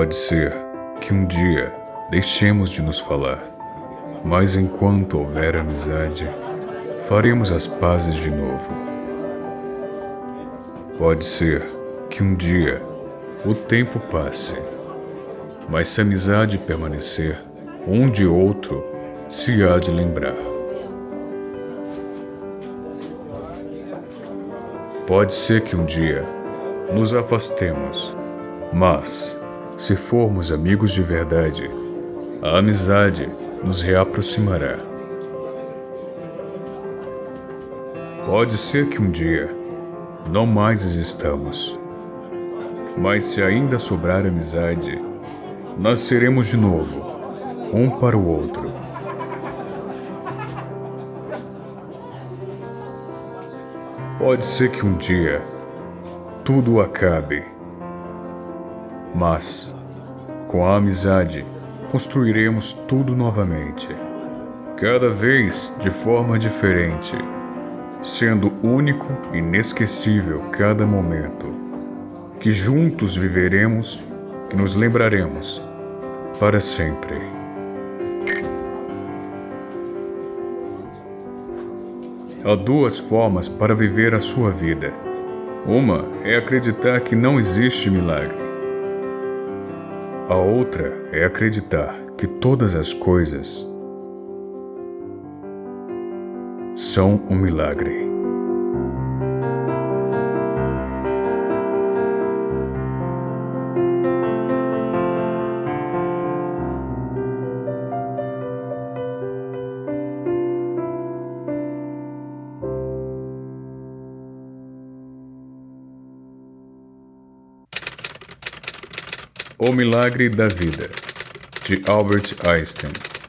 Pode ser que um dia deixemos de nos falar, mas enquanto houver amizade, faremos as pazes de novo. Pode ser que um dia o tempo passe, mas se a amizade permanecer, um de outro se há de lembrar. Pode ser que um dia nos afastemos, mas, se formos amigos de verdade, a amizade nos reaproximará. Pode ser que um dia não mais existamos, mas se ainda sobrar amizade, nasceremos de novo, um para o outro. Pode ser que um dia tudo acabe, mas com a amizade construiremos tudo novamente, cada vez de forma diferente, sendo único e inesquecível cada momento, que juntos viveremos e nos lembraremos para sempre. Há duas formas para viver a sua vida. Uma é acreditar que não existe milagre. A outra é acreditar que todas as coisas são um milagre. O Milagre da Vida, de Albert Einstein.